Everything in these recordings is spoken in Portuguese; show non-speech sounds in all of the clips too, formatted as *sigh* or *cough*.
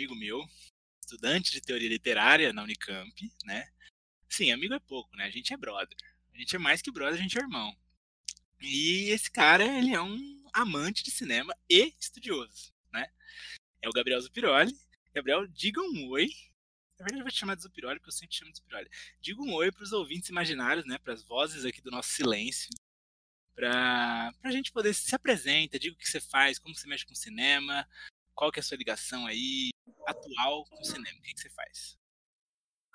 amigo meu, estudante de teoria literária na Unicamp, né? Sim, amigo é pouco, né? A gente é brother. A gente é mais que brother, a gente é irmão. E esse cara, ele é um amante de cinema e estudioso, né? É o Gabriel Zupiroli. Gabriel, diga um oi. Na verdade, eu vou te chamar de Zupiroli, porque eu sempre chamo de Zupiroli. Diga um oi para os ouvintes imaginários, né? Para as vozes aqui do nosso silêncio. Para a gente poder se apresenta, diga o que você faz, como você mexe com cinema, qual que é a sua ligação aí atual com o cinema, o que, que você faz?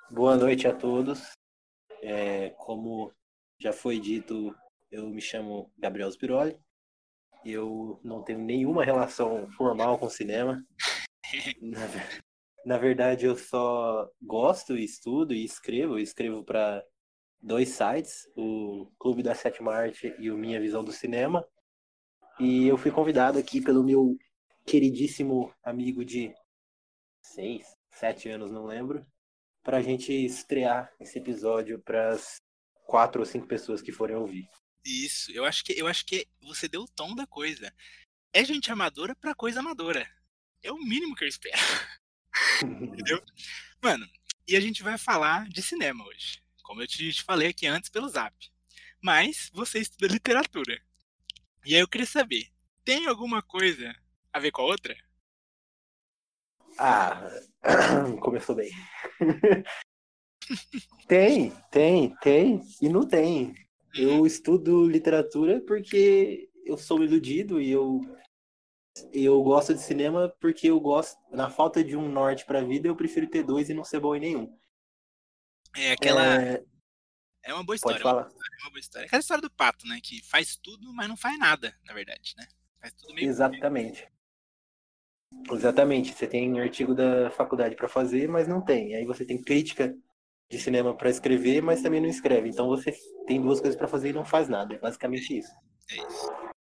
Boa noite a todos. É, como já foi dito, eu me chamo Gabriel Spiroli. Eu não tenho nenhuma relação formal com cinema. *laughs* na, na, verdade, eu só gosto, estudo e escrevo. Eu escrevo para dois sites, o Clube da Sétima Arte e o Minha Visão do Cinema. E eu fui convidado aqui pelo meu queridíssimo amigo de seis, sete anos, não lembro, para a gente estrear esse episódio para as quatro ou cinco pessoas que forem ouvir. Isso, eu acho que eu acho que você deu o tom da coisa. É gente amadora para coisa amadora. É o mínimo que eu espero. *laughs* Entendeu? Mano, e a gente vai falar de cinema hoje. Como eu te, te falei aqui antes pelo zap. Mas você estuda literatura. E aí eu queria saber, tem alguma coisa a ver com a outra? Ah, *coughs* começou bem. *laughs* tem, tem, tem e não tem. Eu estudo literatura porque eu sou iludido e eu eu gosto de cinema porque eu gosto, na falta de um norte para a vida, eu prefiro ter dois e não ser bom em nenhum. É aquela é, é uma boa história, Pode falar. É uma boa história. Aquela história do pato, né, que faz tudo, mas não faz nada, na verdade, né? Faz tudo meio Exatamente. Exatamente. Você tem artigo da faculdade para fazer, mas não tem. Aí você tem crítica de cinema para escrever, mas também não escreve. Então você tem duas coisas para fazer e não faz nada. É basicamente isso. É isso.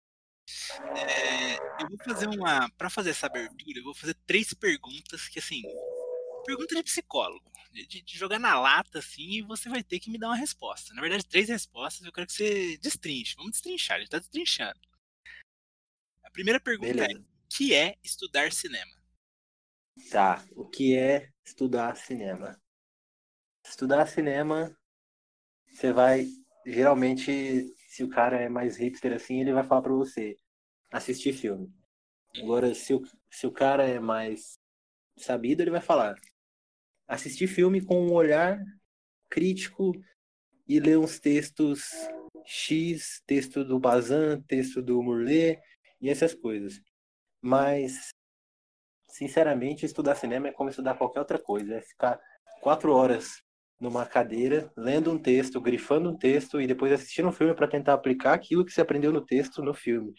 É, eu vou fazer uma. Para fazer essa abertura, eu vou fazer três perguntas que, assim. Pergunta de psicólogo. De, de, jogar na lata, assim, e você vai ter que me dar uma resposta. Na verdade, três respostas, eu quero que você destrinche. Vamos destrinchar, a gente tá destrinchando. A primeira pergunta é, Beleza. é: que é estudar cinema? Tá, o que é estudar cinema? Estudar cinema, você vai. Geralmente, se o cara é mais hipster assim, ele vai falar pra você assistir filme. Agora, se o, se o cara é mais sabido, ele vai falar assistir filme com um olhar crítico e ler uns textos X, texto do Bazin, texto do Murlet e essas coisas. Mas, sinceramente, estudar cinema é como estudar qualquer outra coisa. É ficar quatro horas numa cadeira, lendo um texto, grifando um texto e depois assistindo um filme para tentar aplicar aquilo que você aprendeu no texto no filme.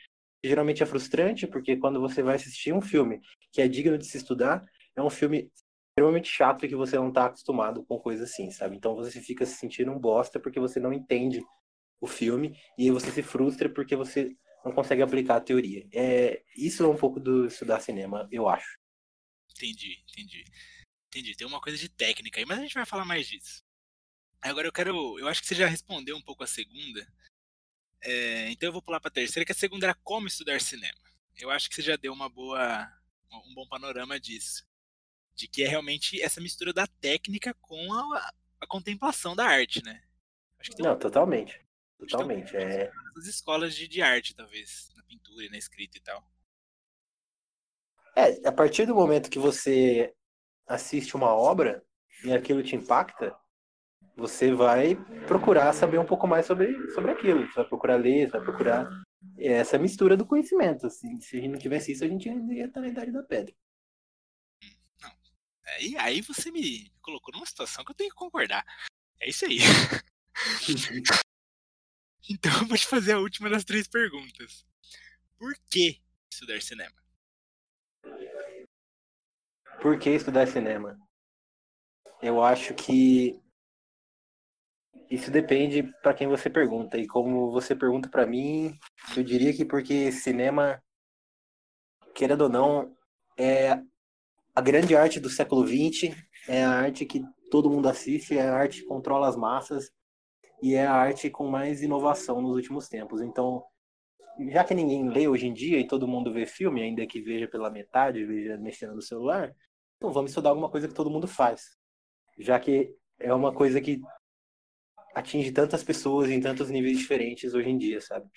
Geralmente é frustrante porque quando você vai assistir um filme que é digno de se estudar, é um filme extremamente chato e que você não está acostumado com coisas assim, sabe? Então você fica se sentindo um bosta porque você não entende o filme e você se frustra porque você não consegue aplicar a teoria. É, isso é um pouco do estudar cinema, eu acho. Entendi, entendi. Entendi. Tem uma coisa de técnica aí, mas a gente vai falar mais disso. Agora eu quero. Eu acho que você já respondeu um pouco a segunda. É, então eu vou pular para a terceira, que a segunda era como estudar cinema. Eu acho que você já deu uma boa, um bom panorama disso. De que é realmente essa mistura da técnica com a, a contemplação da arte, né? Não, totalmente. Totalmente. É... As escolas de, de arte, talvez, na pintura e na escrita e tal. É, a partir do momento que você assiste uma obra e aquilo te impacta, você vai procurar saber um pouco mais sobre, sobre aquilo. Você vai procurar ler, você vai procurar essa mistura do conhecimento. Assim. Se a gente não tivesse isso, a gente ia estar na idade da pedra. Não. Aí, aí você me colocou numa situação que eu tenho que concordar. É isso aí. *laughs* Então eu vou te fazer a última das três perguntas. Por que estudar cinema? Por que estudar cinema? Eu acho que isso depende para quem você pergunta. E como você pergunta para mim, eu diria que porque cinema, querendo ou não, é a grande arte do século XX, é a arte que todo mundo assiste, é a arte que controla as massas e é a arte com mais inovação nos últimos tempos. Então, já que ninguém lê hoje em dia e todo mundo vê filme, ainda que veja pela metade, veja mexendo no celular, então vamos estudar alguma coisa que todo mundo faz. Já que é uma coisa que atinge tantas pessoas em tantos níveis diferentes hoje em dia, sabe?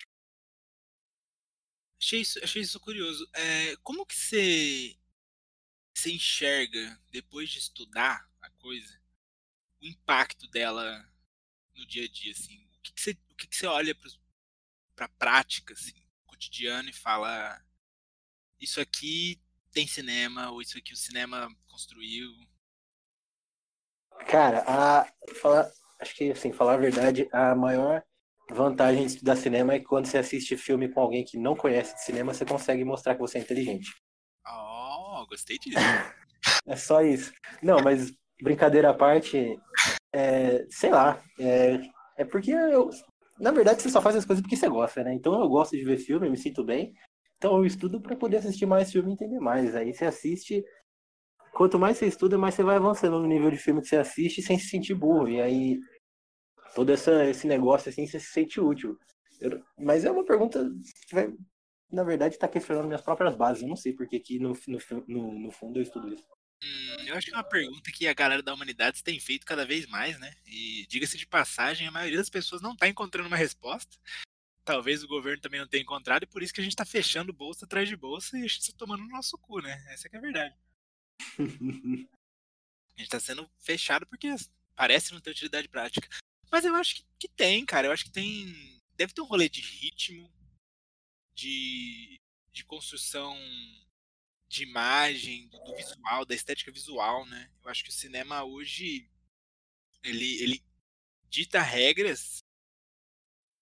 Achei isso, achei isso curioso. É, como que você, você enxerga, depois de estudar a coisa, o impacto dela no dia a dia? Assim? O, que, que, você, o que, que você olha para a prática, assim, cotidiano, e fala: Isso aqui tem cinema, ou isso aqui o cinema construiu? Cara, a, falar, acho que, assim, falar a verdade, a maior vantagem de estudar cinema é que quando você assiste filme com alguém que não conhece de cinema, você consegue mostrar que você é inteligente. Oh, gostei disso. *laughs* é só isso. Não, mas brincadeira à parte, é, sei lá, é, é porque eu, na verdade você só faz as coisas porque você gosta, né? Então eu gosto de ver filme, eu me sinto bem, então eu estudo para poder assistir mais filme e entender mais. Aí você assiste, quanto mais você estuda, mais você vai avançando no nível de filme que você assiste sem se sentir burro. E aí todo essa, esse negócio assim, você se sente útil. Eu, mas é uma pergunta que vai, na verdade, está questionando minhas próprias bases. Eu não sei porque que no, no, no, no fundo eu estudo isso. Hum, eu acho que é uma pergunta que a galera da humanidade tem feito cada vez mais, né? E diga-se de passagem, a maioria das pessoas não está encontrando uma resposta. Talvez o governo também não tenha encontrado, e por isso que a gente está fechando bolsa atrás de bolsa e a gente está tomando no nosso cu, né? Essa é a verdade. *laughs* a gente está sendo fechado porque parece não ter utilidade prática. Mas eu acho que, que tem, cara. Eu acho que tem. Deve ter um rolê de ritmo, de, de construção de imagem, do, do, visual, da estética visual, né? Eu acho que o cinema hoje ele, ele dita regras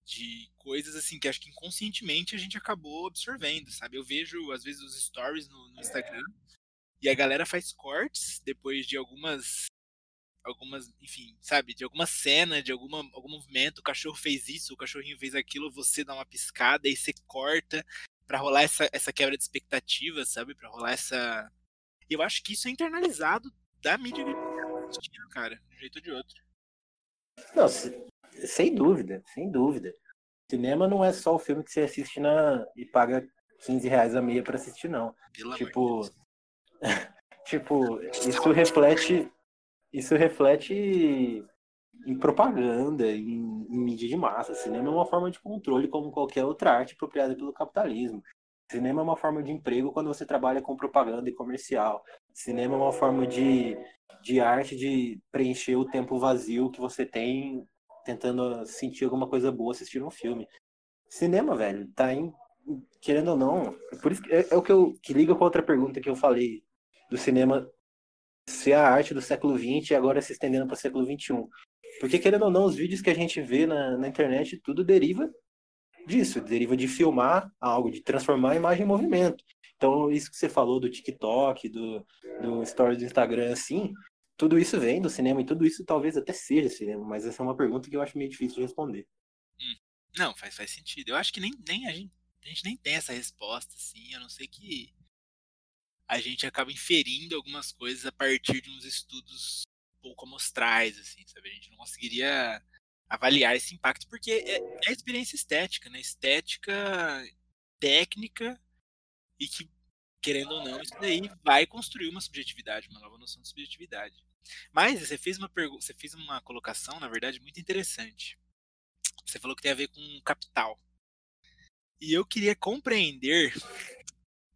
de coisas assim que acho que inconscientemente a gente acabou absorvendo, sabe? Eu vejo às vezes os stories no, no Instagram e a galera faz cortes depois de algumas algumas, enfim, sabe, de alguma cena, de alguma, algum movimento, o cachorro fez isso, o cachorrinho fez aquilo, você dá uma piscada e você corta para rolar essa, essa quebra de expectativa, sabe, para rolar essa eu acho que isso é internalizado da mídia que cara, de um jeito ou de outro. Não, sem dúvida, sem dúvida. Cinema não é só o filme que você assiste na e paga 15 reais a meia para assistir, não. Pelo tipo, *laughs* tipo, isso reflete isso reflete em propaganda, em, em, mídia de massa. Cinema é uma forma de controle como qualquer outra arte apropriada pelo capitalismo. Cinema é uma forma de emprego quando você trabalha com propaganda e comercial. Cinema é uma forma de, de arte de preencher o tempo vazio que você tem tentando sentir alguma coisa boa assistindo um filme. Cinema, velho, tá em, querendo ou não, por isso é, é o que eu que liga com a outra pergunta que eu falei do cinema ser a arte do século XX e agora se estendendo para o século XXI. Porque, querendo ou não, os vídeos que a gente vê na, na internet, tudo deriva disso, deriva de filmar algo, de transformar a imagem em movimento. Então, isso que você falou do TikTok, do, do story do Instagram, assim, tudo isso vem do cinema e tudo isso talvez até seja cinema, mas essa é uma pergunta que eu acho meio difícil de responder. Hum. Não, faz, faz sentido. Eu acho que nem, nem a, gente, a gente nem tem essa resposta, assim, a não ser que a gente acaba inferindo algumas coisas a partir de uns estudos pouco amostrais, assim, sabe? A gente não conseguiria avaliar esse impacto, porque é, é experiência estética, né? Estética técnica e que, querendo ou não, isso daí vai construir uma subjetividade, uma nova noção de subjetividade. Mas você fez uma pergunta, você fez uma colocação, na verdade, muito interessante. Você falou que tem a ver com capital. E eu queria compreender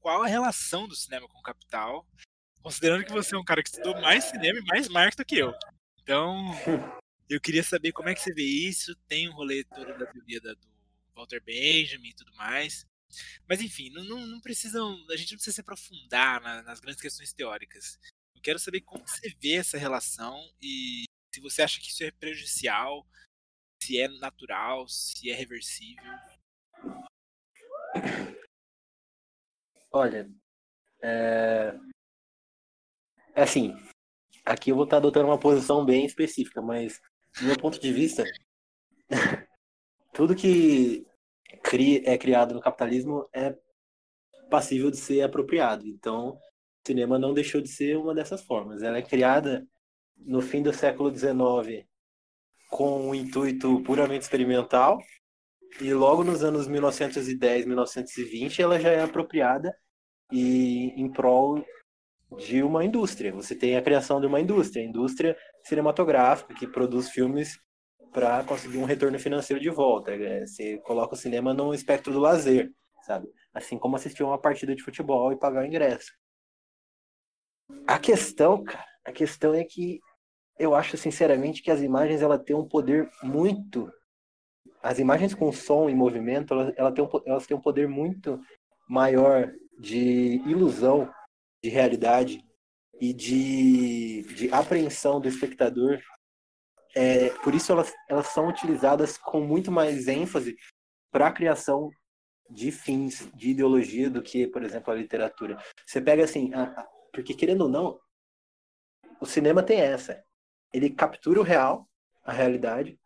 qual a relação do cinema com o capital, considerando que você é um cara que estudou mais cinema e mais marketing do que eu. Então, *laughs* eu queria saber como é que você vê isso. Tem um rolê todo da teoria do Walter Benjamin e tudo mais. Mas enfim, não, não, não precisam, a gente não precisa se aprofundar na, nas grandes questões teóricas. Eu quero saber como você vê essa relação e se você acha que isso é prejudicial, se é natural, se é reversível. Olha, é... é assim, aqui eu vou estar adotando uma posição bem específica, mas do meu ponto de vista, *laughs* tudo que é criado no capitalismo é passível de ser apropriado. Então, o cinema não deixou de ser uma dessas formas. Ela é criada no fim do século XIX com um intuito puramente experimental E logo nos anos 1910, 1920, ela já é apropriada e em prol de uma indústria. Você tem a criação de uma indústria, indústria cinematográfica que produz filmes para conseguir um retorno financeiro de volta. É, você coloca o cinema no espectro do lazer, sabe? Assim como assistir uma partida de futebol e pagar o ingresso. A questão, cara, a questão é que eu acho sinceramente que as imagens ela têm um poder muito as imagens com som e movimento elas, têm um, elas têm um poder muito maior de ilusão de realidade e de, de apreensão do espectador. É, por isso elas, elas são utilizadas com muito mais ênfase para a criação de fins, de ideologia, do que, por exemplo, a literatura. Você pega assim, a, a, porque querendo ou não, o cinema tem essa. Ele captura o real, a realidade,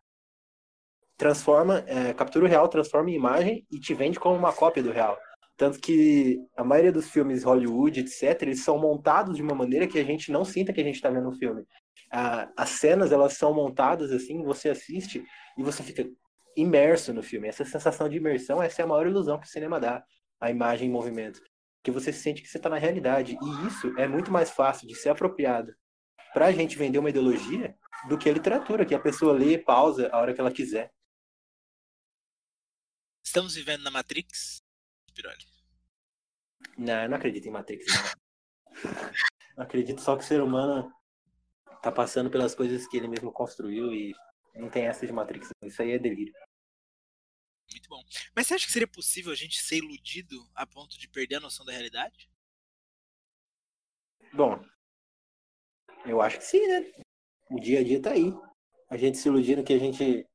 transforma, é, captura o real, transforma em imagem e te vende como uma cópia do real. Tanto que a maioria dos filmes Hollywood, etc., eles são montados de uma maneira que a gente não sinta que a gente está vendo um filme. as cenas, elas são montadas assim, você assiste e você fica imerso no filme. Essa sensação de imersão, essa é a maior ilusão que o cinema dá, a imagem em movimento. Que você sente que você está na realidade. E isso é muito mais fácil de ser apropriado para a gente vender uma ideologia do que a literatura, que a pessoa lê pausa a hora que ela quiser. Estamos vivendo na Matrix? Piroli? Não, eu não acredito em Matrix. Não. acredito só que o ser humano tá passando pelas coisas que ele mesmo construiu e não tem essa de Matrix. Isso aí é delírio. Muito bom. Mas você acha que seria possível a gente ser iludido a ponto de perder a noção da realidade? Bom, eu acho que sim, né? O dia a dia tá aí. A gente se iludindo que a gente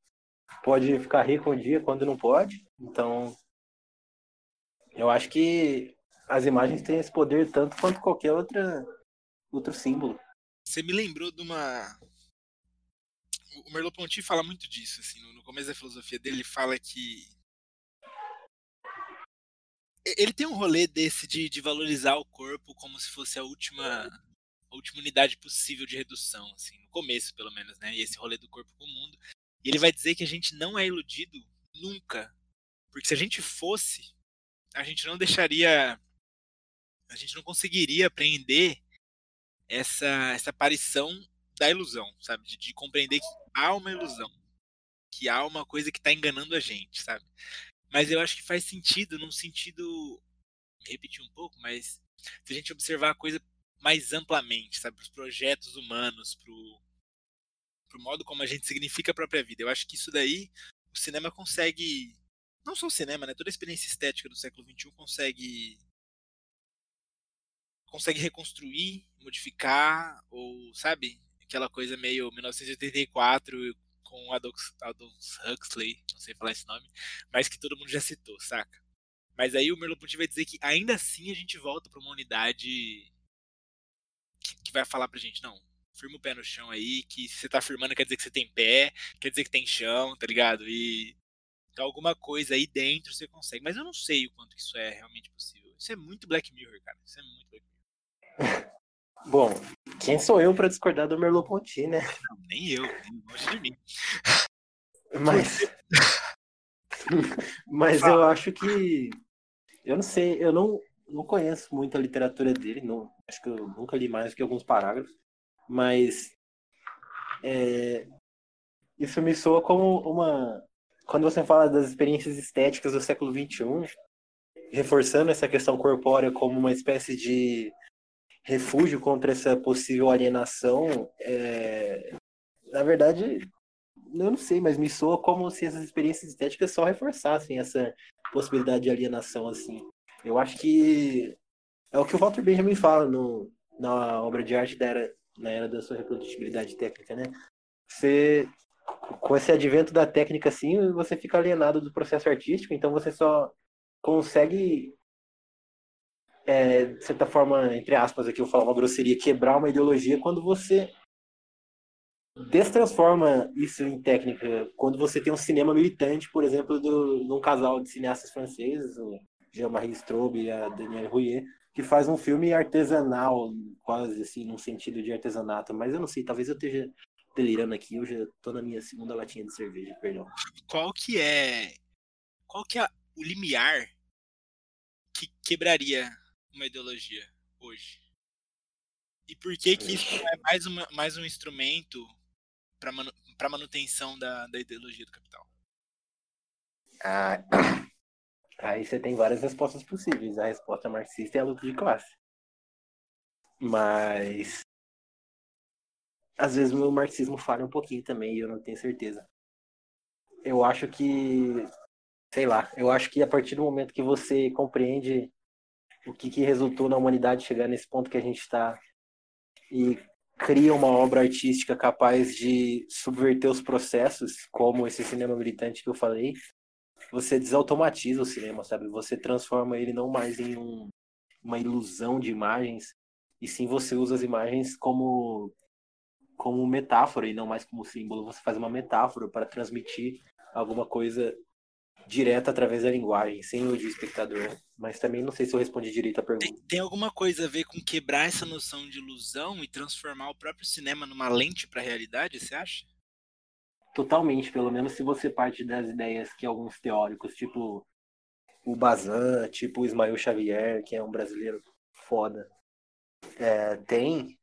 pode ficar rico um dia quando não pode. Então, eu acho que as imagens têm esse poder tanto quanto qualquer outra, outro símbolo. Você me lembrou de uma. O Merleau-Ponty fala muito disso, assim, no começo da filosofia dele, ele fala que ele tem um rolê desse de, de valorizar o corpo como se fosse a última a última unidade possível de redução, assim, no começo, pelo menos, né? E esse rolê do corpo com o mundo. E ele vai dizer que a gente não é iludido nunca. Porque se a gente fosse, a gente não deixaria. A gente não conseguiria apreender essa, essa aparição da ilusão, sabe? De, de compreender que há uma ilusão. Que há uma coisa que está enganando a gente, sabe? Mas eu acho que faz sentido, num sentido. repetir um pouco, mas se a gente observar a coisa mais amplamente, sabe? Para os projetos humanos, para o modo como a gente significa a própria vida. Eu acho que isso daí o cinema consegue não só o cinema, né? Toda a experiência estética do século XXI consegue consegue reconstruir, modificar, ou sabe, aquela coisa meio 1984 com Aldous, Huxley, não sei falar esse nome, mas que todo mundo já citou, saca? Mas aí o Merleau-Ponty vai dizer que ainda assim a gente volta para uma unidade que, que, vai falar pra gente, não, firma o pé no chão aí, que se você tá firmando quer dizer que você tem pé, quer dizer que tem chão, tá ligado? E então, alguma coisa aí dentro você consegue. Mas eu não sei o quanto isso é realmente possível. Isso é muito Black Mirror, cara. Isso é muito Black Mirror. *laughs* Bom, quem sou eu para discordar do Merleau-Ponty, né? *laughs* Não, nem eu, nem longe de mim. Mas, mas eu acho que, eu não sei, eu não, não conheço muito a literatura dele, não, acho que eu nunca li mais do que alguns parágrafos, mas é, isso me soa como uma quando você fala das experiências estéticas do século XXI, reforçando essa questão corpórea como uma espécie de refúgio contra essa possível alienação, é... na verdade, eu não sei, mas me soa como se essas experiências estéticas só reforçassem essa possibilidade de alienação, assim. Eu acho que é o que o Walter Benjamin fala no, na obra de arte da era, na era da sua reprodutibilidade técnica, né? Você com esse advento da técnica assim, você fica alienado do processo artístico, então você só consegue é, de certa forma, entre aspas, aqui eu falo uma grosseria, quebrar uma ideologia quando você destransforma isso em técnica. Quando você tem um cinema militante, por exemplo, do, de um casal de cineastas franceses, o Jean-Marie Straub e a Danielle Rouillet, que faz um filme artesanal, quase assim, num sentido de artesanato. Mas eu não sei, talvez eu esteja delirando aqui, eu já tô na minha segunda latinha de cerveja, perdão. Qual que é qual que é o limiar que quebraria uma ideologia hoje? E por que que isso é mais, uma, mais um instrumento para manu, manutenção da, da ideologia do capital? Ah, *coughs* aí você tem várias respostas possíveis. A resposta marxista é a luta de classe. Mas às vezes meu marxismo falha um pouquinho também, eu não tenho certeza. Eu acho que, sei lá, eu acho que a partir do momento que você compreende o que, que resultou na humanidade chegar nesse ponto que a gente está e cria uma obra artística capaz de subverter os processos, como esse cinema militante que eu falei, você desautomatiza o cinema, sabe? Você transforma ele não mais em um, uma ilusão de imagens, e sim você usa as imagens como como metáfora e não mais como símbolo. Você faz uma metáfora para transmitir alguma coisa direta através da linguagem, sem o de espectador. Mas também não sei se eu respondi direito a pergunta. Tem, tem, alguma coisa a ver com quebrar essa noção de ilusão e transformar o próprio cinema numa lente para a realidade, você acha? Totalmente, pelo menos se você parte das ideias que alguns teóricos, tipo o Bazin, tipo o Ismael Xavier, que é um brasileiro foda, é, tem.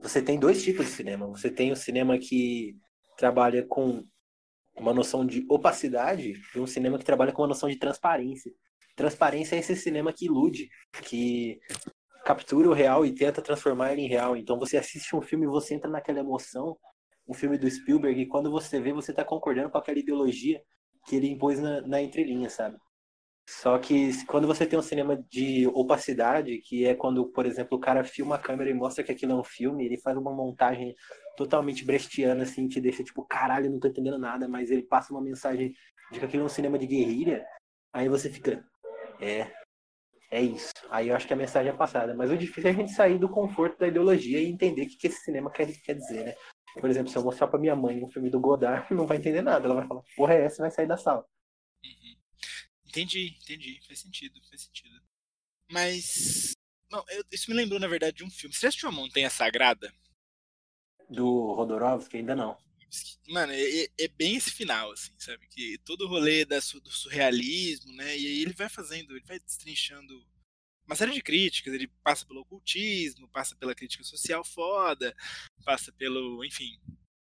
Você tem dois tipos de cinema. Você tem o cinema que trabalha com uma noção de opacidade e um cinema que trabalha com uma noção de transparência. Transparência é esse cinema que ilude, que captura o real e tenta transformar ele em real. Então você assiste um filme e você entra naquela emoção, um filme do Spielberg, e quando você vê, você está concordando com aquela ideologia que ele impôs na, na entrelinha, sabe? Só que quando você tem um cinema de opacidade, que é quando, por exemplo, o cara filma a câmera e mostra que aquilo é um filme, ele faz uma montagem totalmente brechtiana, assim, te deixa tipo, caralho, não tô entendendo nada, mas ele passa uma mensagem de que aquilo é um cinema de guerrilha, aí você fica, é, é isso. Aí eu acho que a mensagem é passada. Mas o difícil é a gente sair do conforto da ideologia e entender o que, que esse cinema quer, quer dizer, né? Por exemplo, se eu mostrar pra minha mãe um filme do Godard, *laughs* não vai entender nada. Ela vai falar, porra, é essa? Vai sair da sala. Entendi, entendi. Faz sentido, faz sentido. Mas. Não, eu, isso me lembrou, na verdade, de um filme. Você já assistiu a Montanha Sagrada? Do Rodorovsky? Ainda não. Mano, é, é, é, bem esse final, assim, sabe? Que todo o rolê da, do surrealismo, né? E aí ele vai fazendo, ele vai destrinchando uma série de críticas. Ele passa pelo ocultismo, passa pela crítica social foda, passa pelo, enfim,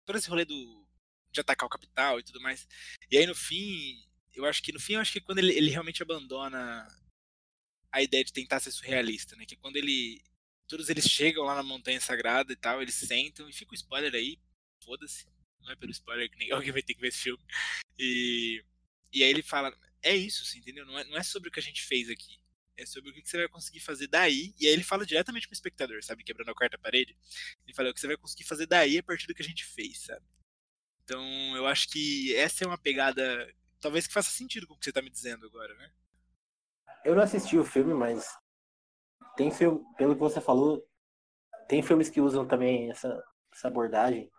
todo esse rolê do, de atacar o capital e tudo mais. E aí no fim, eu acho que no fim, eu acho que quando ele, ele realmente abandona a ideia de tentar ser surrealista, né? Que quando ele. Todos eles chegam lá na Montanha Sagrada e tal, eles sentam, e fica o spoiler aí, foda-se. Não é pelo spoiler que nem *laughs* alguém vai ter que ver esse filme. E, e aí ele fala: é isso, assim, entendeu? Não é, não é sobre o que a gente fez aqui. É sobre o que você vai conseguir fazer daí. E aí ele fala diretamente com o espectador, sabe? Quebrando a quarta parede. Ele fala: o que você vai conseguir fazer daí a partir do que a gente fez, sabe? Então eu acho que essa é uma pegada talvez que faça sentido com o que você tá me dizendo agora, né? Eu não assisti o filme, mas tem filme, pelo que você falou, tem filmes que usam também essa, essa abordagem.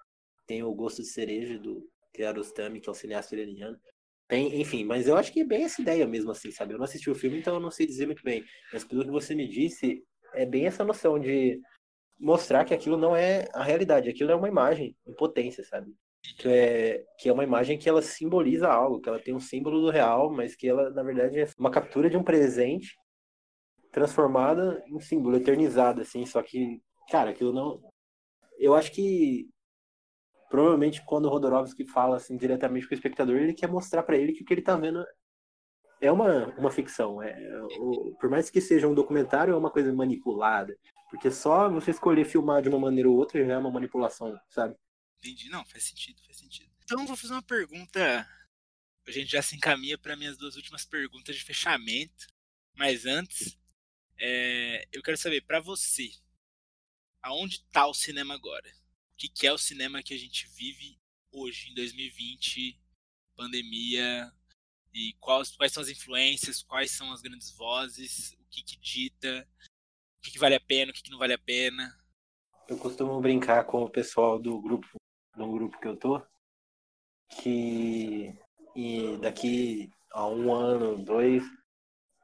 Tem o Gosto de Cereja do Kiarostami, que é um cineasta iraniano. Tem, enfim, mas eu acho que é bem essa ideia mesmo, assim, sabe? Eu não assisti o filme, então eu não sei dizer muito bem. Mas pelo que você me disse, é bem essa noção de mostrar que aquilo não é a realidade, aquilo é uma imagem em potência, sabe? Que é, que é uma imagem que ela simboliza algo, que ela tem um símbolo do real, mas que ela, na verdade, é uma captura de um presente transformada em símbolo, eternizada, assim, só que, cara, aquilo não... Eu acho que provavelmente quando o Rodorovsky fala assim diretamente com o espectador, ele quer mostrar para ele que o que ele tá vendo é uma, uma ficção. É, o, por mais que seja um documentário, é uma coisa manipulada. Porque só você escolher filmar de uma maneira ou outra já é uma manipulação, sabe? Entendi. Não, faz sentido, faz sentido. Então vou fazer uma pergunta. A gente já se encaminha para minhas duas últimas perguntas de fechamento. Mas antes, é, eu quero saber, para você, aonde está o cinema agora? O que, que é o cinema que a gente vive hoje, em 2020, pandemia, e quais, quais são as influências, quais são as grandes vozes, o que, que dita, o que, que vale a pena, o que, que não vale a pena. Eu costumo brincar com o pessoal do grupo num grupo que eu tô, que e daqui a um ano, dois,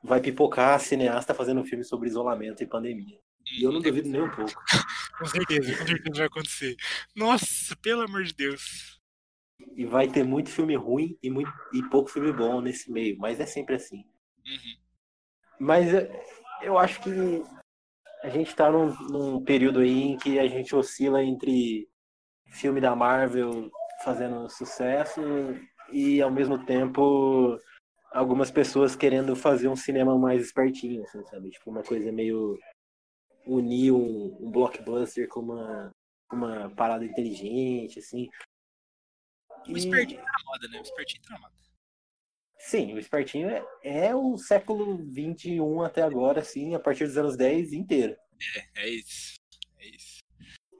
vai pipocar cineasta fazendo um filme sobre isolamento e pandemia. E eu não duvido nem um pouco. *laughs* com certeza, com certeza vai acontecer. Nossa, pelo amor de Deus. E vai ter muito filme ruim e, muito, e pouco filme bom nesse meio, mas é sempre assim. Uhum. Mas eu, eu acho que a gente tá num, num período aí em que a gente oscila entre filme da Marvel fazendo sucesso e ao mesmo tempo algumas pessoas querendo fazer um cinema mais espertinho, assim, sabe? Tipo, uma coisa meio unir um, um blockbuster com uma, uma parada inteligente, assim. O espertinho tá na moda, né? O espertinho tá na moda. Sim, o espertinho é, é o século XXI até agora, assim, a partir dos anos 10 inteiro. É, é isso. É isso.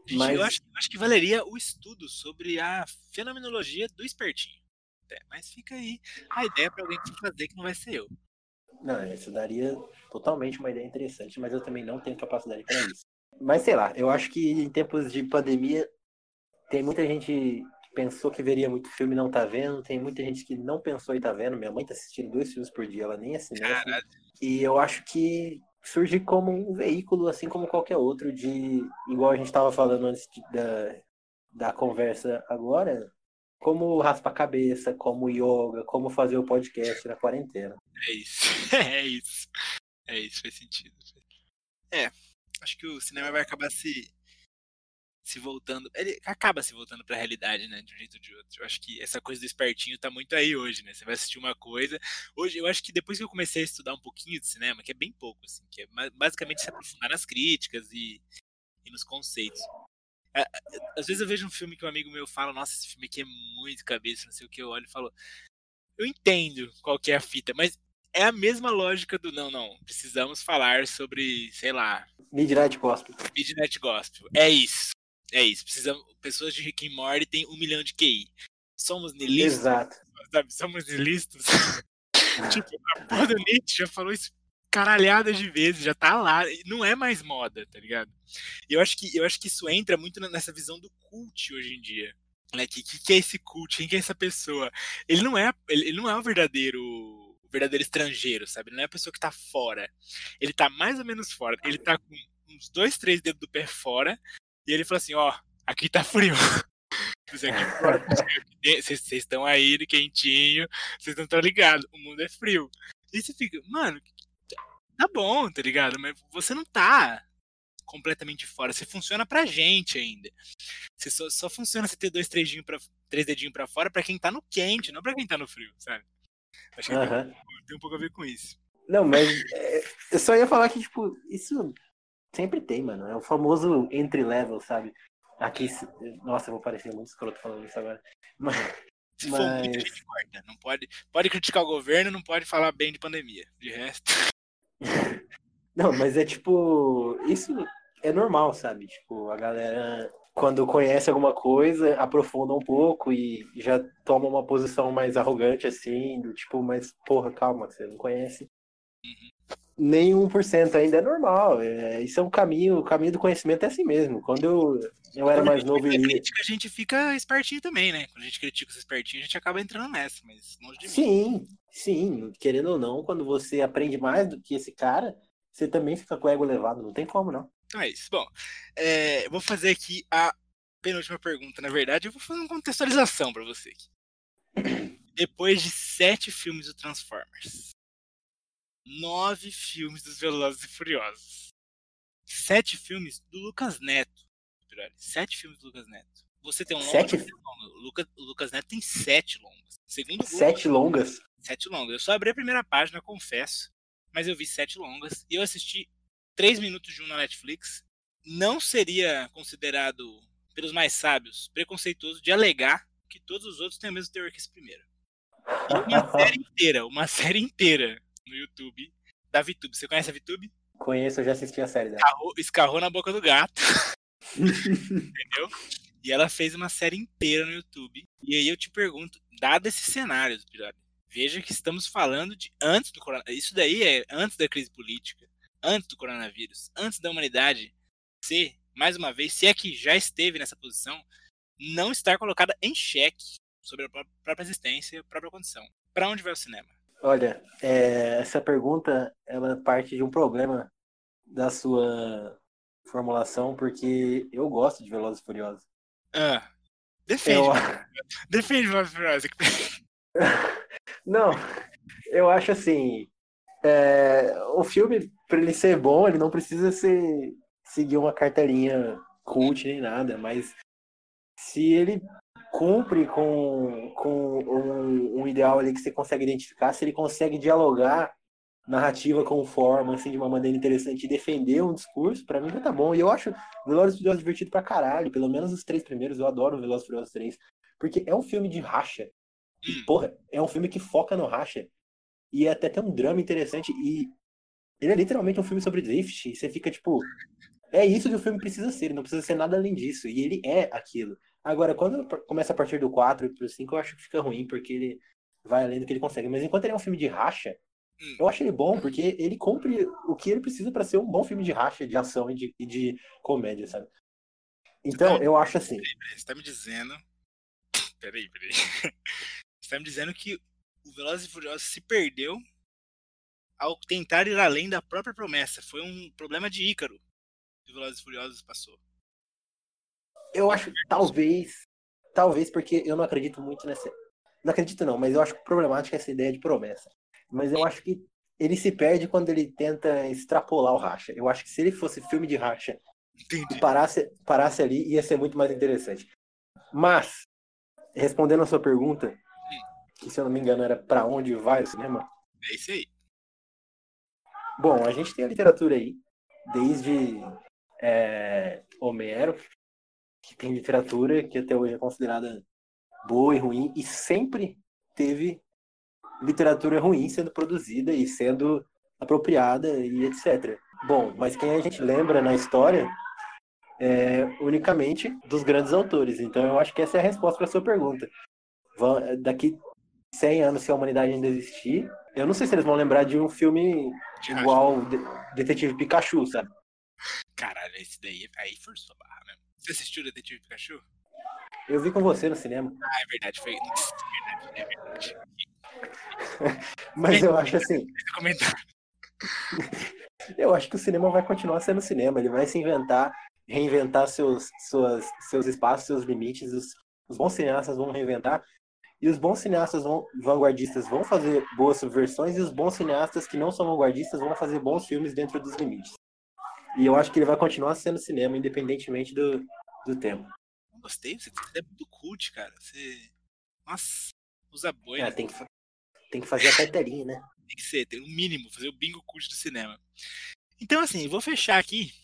Gente, Mas... eu, acho, eu acho que valeria o estudo sobre a fenomenologia do espertinho. É, mas fica aí a ideia para alguém que fazer que não vai ser eu. Não, isso daria totalmente uma ideia interessante, mas eu também não tenho capacidade para isso. Mas sei lá, eu acho que em tempos de pandemia tem muita gente que pensou que veria muito filme e não tá vendo, tem muita gente que não pensou e tá vendo. Minha mãe tá assistindo dois filmes por dia, ela nem é cinema. E eu acho que surge como um veículo, assim como qualquer outro, de igual a gente estava falando antes de, da, da conversa agora, como raspar a cabeça, como yoga, como fazer o podcast na quarentena. É isso, *laughs* é isso. É isso, faz sentido. É, acho que o cinema vai acabar se se voltando, ele acaba se voltando para a realidade, né, de um jeito ou de outro. Eu acho que essa coisa do espertinho tá muito aí hoje, né? Você vai assistir uma coisa, hoje eu acho que depois que eu comecei a estudar um pouquinho de cinema, que é bem pouco assim, que é basicamente se aprofundar nas críticas e, e nos conceitos. Às vezes eu vejo um filme que um amigo meu fala, nossa, esse filme aqui é muito cabeça, não sei o que, eu olho e falo, eu entendo qual que é a fita, mas é a mesma lógica do não, não, precisamos falar sobre, sei lá. Midnight Gospel. Midnight Gospel. É isso. É isso. Precisamos. Pessoas de Rick and Morty têm um milhão de QI. Somos nilistas. Exato. Sabe? Somos nilistas. *laughs* tipo, a porra do Nietzsche já falou isso caralhadas de vezes, já tá lá, não é mais moda, tá ligado? E eu acho que eu acho que isso entra muito nessa visão do cult hoje em dia. Né? Que, que, que é esse cult? Quem que é essa pessoa? Ele não é, ele, ele não é o verdadeiro o verdadeiro estrangeiro, sabe? Ele não é a pessoa que tá fora. Ele tá mais ou menos fora. Ele tá com uns dois, três dedos do pé fora. E ele fala assim, ó, aqui tá frio. *laughs* Vocês estão aí quentinho, vocês não estão ligados, o mundo é frio. E você fica, mano, tá bom, tá ligado? Mas você não tá completamente fora. Você funciona pra gente ainda. Você só, só funciona você ter dois, três dedinhos pra, três dedinhos pra fora pra quem tá no quente, não pra quem tá no frio, sabe? Acho que uhum. tem, tem, um pouco a ver com isso. Não, mas é, eu só ia falar que, tipo, isso sempre tem, mano. É o famoso entry-level, sabe? Aqui, nossa, eu vou parecer muito escroto falando isso agora. *laughs* Mas, Se for mas... muito, a gente corta. Não pode, pode criticar o governo, não pode falar bem de pandemia. De resto. *laughs* Não, mas é tipo. Isso é normal, sabe? Tipo, a galera, quando conhece alguma coisa, aprofunda um pouco e já toma uma posição mais arrogante, assim, do tipo, mas porra, calma, você não conhece. Nem 1% ainda é normal. É, isso é um caminho, o caminho do conhecimento é assim mesmo. Quando eu, eu era mais novo e. Crítica, a gente fica espertinho também, né? Quando a gente critica os espertinhos, a gente acaba entrando nessa, mas longe de sim, mim. Sim, querendo ou não, quando você aprende mais do que esse cara, você também fica com o ego elevado, não tem como não. Então é isso. Bom, é, vou fazer aqui a penúltima pergunta. Na verdade, eu vou fazer uma contextualização para você aqui. Depois de sete filmes do Transformers, nove filmes dos Velozes e Furiosos, sete filmes do Lucas Neto, sete filmes do Lucas Neto. Você tem um longo? Sete? O Lucas, o Lucas Neto tem sete longas. Segundo sete longas? Sete longas. Eu só abri a primeira página, confesso, mas eu vi sete longas e eu assisti três minutos de um na Netflix. Não seria considerado, pelos mais sábios, preconceituoso de alegar que todos os outros têm o mesmo teor que esse primeiro. E uma *laughs* série inteira, uma série inteira no YouTube da VTube. Você conhece a VTube? Conheço, eu já assisti a série dela. Escarrou, escarrou na boca do gato. *laughs* Entendeu? E ela fez uma série inteira no YouTube. E aí eu te pergunto, dado esse cenário, veja que estamos falando de antes do coronavírus. Isso daí é antes da crise política, antes do coronavírus, antes da humanidade ser, mais uma vez, se é que já esteve nessa posição, não estar colocada em xeque sobre a própria existência e a própria condição. Para onde vai o cinema? Olha, é, essa pergunta ela parte de um problema da sua formulação, porque eu gosto de Velozes e Furiosos. Ah, Defende. Eu- Defende Velozes e Furiosos. *laughs* Não, eu acho assim. é, o filme, pra ele ser bom, ele não precisa ser, seguir uma cartelinha cult nem nada, mas se ele cumpre com, com um, um ideal ali que você consegue identificar, se ele consegue dialogar narrativa com forma, assim, de uma maneira interessante e defender um discurso, pra mim já tá bom. E eu acho Velozes e Furiosos divertido pra caralho, pelo menos os três primeiros, eu adoro Velozes e Furiosos 3, porque é um filme de racha. E, Hum. porra, é um filme que foca no racha. E até tem um drama interessante. E ele é literalmente um filme sobre drift. E você fica tipo. É isso que o filme precisa ser. Não precisa ser nada além disso. E ele é aquilo. Agora, quando começa a partir do 4 e pro 5, eu acho que fica ruim, porque ele vai além do que ele consegue. Mas enquanto ele é um filme de racha, Hum. eu acho ele bom, porque ele cumpre o que ele precisa pra ser um bom filme de racha, de ação e de, e de comédia, sabe? Então, eu acho assim. Você tá me dizendo. Peraí, peraí. *laughs* Você tá me dizendo que o Velozes e Furiosos se perdeu ao tentar ir além da própria promessa. Foi um problema de Ícaro que o Velozes e Furiosos passou. Eu acho talvez. Talvez porque eu não acredito muito nessa. Não acredito não, mas eu acho problemática essa ideia de promessa. Mas eu acho que ele se perde quando ele tenta extrapolar o racha. Eu acho que se ele fosse filme de racha e parasse, parasse ali, ia ser muito mais interessante. Mas, respondendo a sua pergunta, que se eu não me engano era para onde vai o cinema, É isso aí. Bom, a gente tem a literatura aí, desde é, Homero, que tem literatura que até hoje é considerada boa e ruim, e sempre teve literatura ruim sendo produzida e sendo apropriada e etc. Bom, mas quem a gente lembra na história é unicamente dos grandes autores. Então eu acho que essa é a resposta para sua pergunta. Daqui 100 anos, se a humanidade ainda existir, eu não sei se eles vão lembrar de um filme igual De- Detetive Pikachu, sabe? Caralho, esse daí aí forçou a barra mesmo. Você assistiu o Detetive Pikachu? Eu vi com você no cinema. Ah, é verdade, foi. É verdade, é verdade. *laughs* Mas eu acho assim, *laughs* eu acho que o cinema vai continuar sendo cinema. Ele vai se inventar, reinventar seus, suas, seus espaços, seus limites. Os, os bons cineastas vão reinventar. E os bons cineastas vão, vanguardistas vão fazer boas subversões. E os bons cineastas que não são vanguardistas vão fazer bons filmes dentro dos limites. E eu acho que ele vai continuar sendo cinema, independentemente do, do tempo. Não gostei, você é muito cult, cara. Você. Nossa, usa boi, É, né? tem, que, fa- tem que fazer a carteirinha, né? *laughs* Tem que ser, tem um mínimo, fazer o bingo cult do cinema. Então, assim, vou fechar aqui.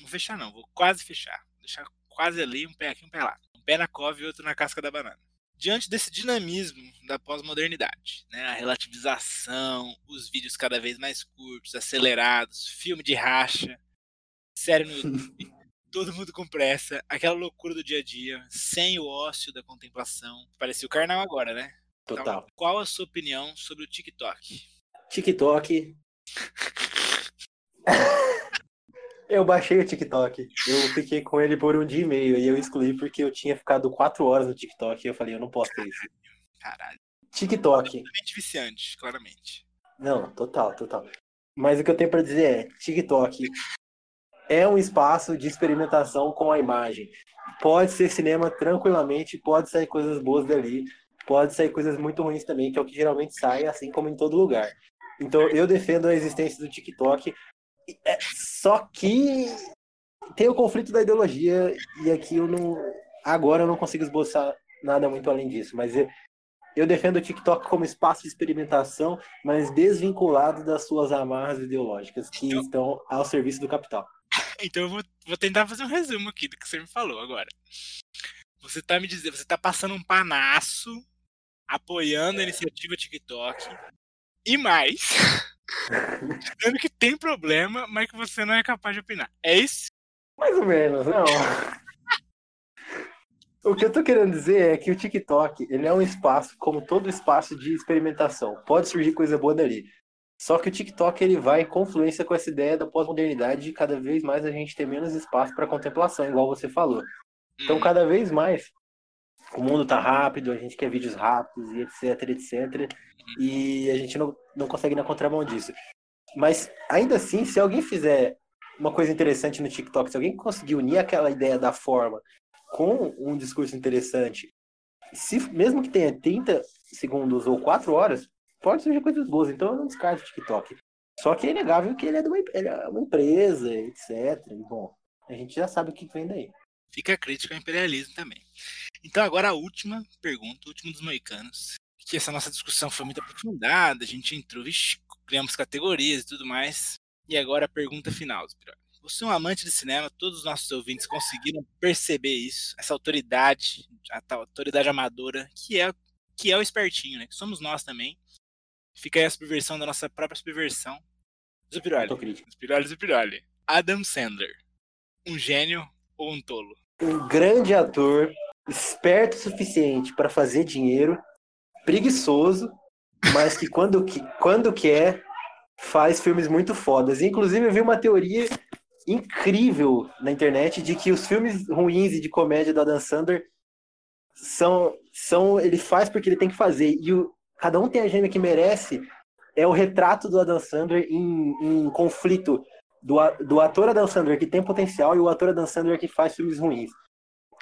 Vou fechar não, vou quase fechar. Deixar quase ali, um pé aqui, um pé lá. Um pé na cova e outro na casca da banana. Diante desse dinamismo da pós-modernidade, né, a relativização, os vídeos cada vez mais curtos, acelerados, filme de racha, série no *laughs* YouTube, todo mundo com pressa, aquela loucura do dia a dia, sem o ócio da contemplação. Parecia o carnal agora, né? Então, Total. qual a sua opinião sobre o TikTok? TikTok. *laughs* Eu baixei o TikTok. Eu fiquei com ele por um dia e meio e eu excluí porque eu tinha ficado quatro horas no TikTok e eu falei, eu não posso ter isso. Caralho. TikTok. Totalmente viciante, claramente. Não, total, total. Mas o que eu tenho pra dizer é, TikTok é um espaço de experimentação com a imagem. Pode ser cinema tranquilamente, pode sair coisas boas dali, pode sair coisas muito ruins também, que é o que geralmente sai, assim como em todo lugar. Então eu defendo a existência do TikTok, é, só que tem o conflito da ideologia e aqui eu não, agora eu não consigo esboçar nada muito além disso, mas eu, eu defendo o TikTok como espaço de experimentação, mas desvinculado das suas amarras ideológicas que Então- estão ao serviço do capital. Então eu vou, vou tentar fazer um resumo aqui do que você me falou agora. Você tá me dizendo, você tá passando um panaço apoiando a iniciativa TikTok e mais, *laughs* dizendo que tem problema, mas que você não é capaz de opinar. É isso? Mais ou menos, não. O que eu tô querendo dizer é que o TikTok, ele é um espaço, como todo espaço de experimentação. Pode surgir coisa boa dali. Só que o TikTok, ele vai em confluência com essa ideia da pós-modernidade de cada vez mais a gente ter menos espaço para contemplação, igual você falou. Então, Hum, cada vez mais, o mundo tá rápido, a gente quer vídeos rápidos e etc, etc. E a gente não, não consegue ir na contramão disso. Mas, ainda assim, se alguém fizer uma coisa interessante no TikTok, se alguém conseguir unir aquela ideia da forma com um discurso interessante, se, mesmo que tenha 30 segundos ou 4 horas, pode surgir coisas boas. Então eu não descarto o TikTok. Só que é inegável que ele é, uma, ele é uma empresa, etc. E, bom, a gente já sabe o que vem daí. Fica a crítica ao imperialismo também. Então agora a última pergunta, o último dos moicanos. Que essa nossa discussão foi muito aprofundada, a gente entrou, vixi, criamos categorias e tudo mais. E agora a pergunta final. Você é um amante de cinema, todos os nossos ouvintes conseguiram perceber isso, essa autoridade, a autoridade amadora, que é, que é o espertinho, né? Que somos nós também. Fica aí a subversão da nossa própria subversão. Zupiroli. Zupiroli, Zupiroli. Adam Sandler. Um gênio ou um tolo? Um grande ator, esperto o suficiente para fazer dinheiro, preguiçoso, mas que quando, quando quer, faz filmes muito fodas. Inclusive, eu vi uma teoria incrível na internet de que os filmes ruins e de comédia do Adam Sandler são, são ele faz porque ele tem que fazer e o, cada um tem a gêmea que merece. É o retrato do Adam Sandler em, em conflito do, do ator Adam Sandler que tem potencial e o ator Adam Sandler que faz filmes ruins.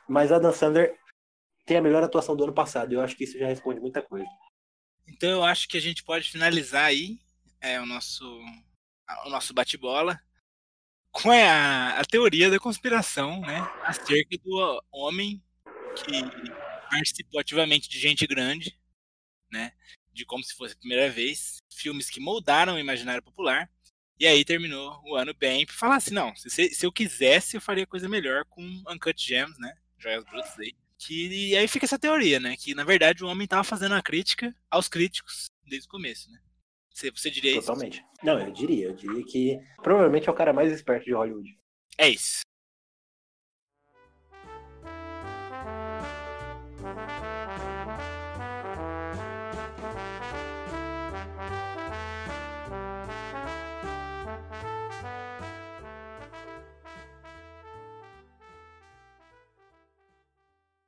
Mas Adam Sandler tem a melhor atuação do ano passado eu acho que isso já responde muita coisa. Então eu acho que a gente pode finalizar aí é, o nosso o nosso bate-bola com a, a teoria da conspiração, né, acerca do homem que participou ativamente de gente grande, né, de como se fosse a primeira vez, filmes que moldaram o imaginário popular, e aí terminou o ano bem para falar assim, não, se, se, eu quisesse eu faria coisa melhor com Uncut Gems, né, Joias Brutas aí, que e aí fica essa teoria, né, que na verdade o homem estava fazendo uma crítica aos críticos desde o começo, né. Você, você diria Totalmente. isso? Totalmente. Não, eu diria. Eu diria que provavelmente é o cara mais esperto de Hollywood. É isso.